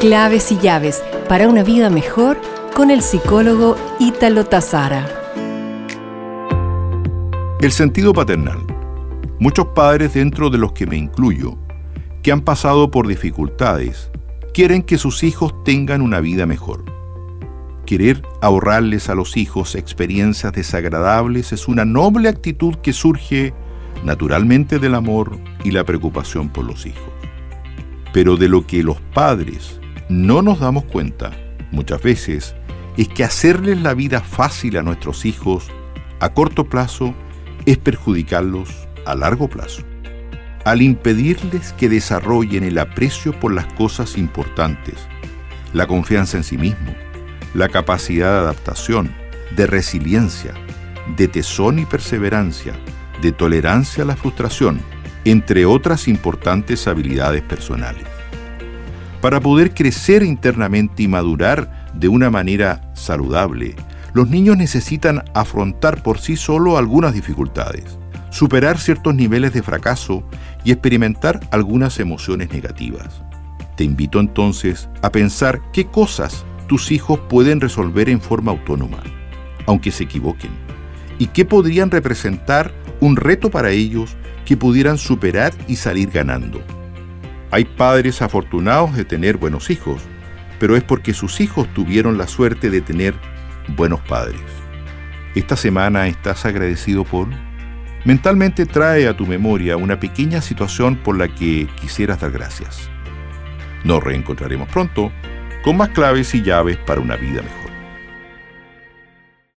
Claves y llaves para una vida mejor con el psicólogo Ítalo Tazara. El sentido paternal. Muchos padres, dentro de los que me incluyo, que han pasado por dificultades, quieren que sus hijos tengan una vida mejor. Querer ahorrarles a los hijos experiencias desagradables es una noble actitud que surge naturalmente del amor y la preocupación por los hijos. Pero de lo que los padres no nos damos cuenta muchas veces es que hacerles la vida fácil a nuestros hijos a corto plazo es perjudicarlos a largo plazo. Al impedirles que desarrollen el aprecio por las cosas importantes, la confianza en sí mismo, la capacidad de adaptación, de resiliencia, de tesón y perseverancia, de tolerancia a la frustración, entre otras importantes habilidades personales. Para poder crecer internamente y madurar de una manera saludable, los niños necesitan afrontar por sí solo algunas dificultades, superar ciertos niveles de fracaso y experimentar algunas emociones negativas. Te invito entonces a pensar qué cosas tus hijos pueden resolver en forma autónoma, aunque se equivoquen, y qué podrían representar un reto para ellos que pudieran superar y salir ganando. Hay padres afortunados de tener buenos hijos, pero es porque sus hijos tuvieron la suerte de tener buenos padres. Esta semana estás agradecido por... Mentalmente trae a tu memoria una pequeña situación por la que quisieras dar gracias. Nos reencontraremos pronto con más claves y llaves para una vida mejor.